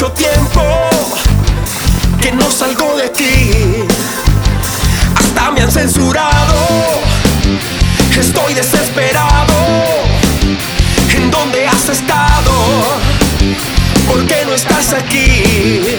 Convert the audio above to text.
mucho tiempo que no salgo de ti. Hasta me han censurado. Estoy desesperado. ¿En dónde has estado? ¿Por qué no estás aquí?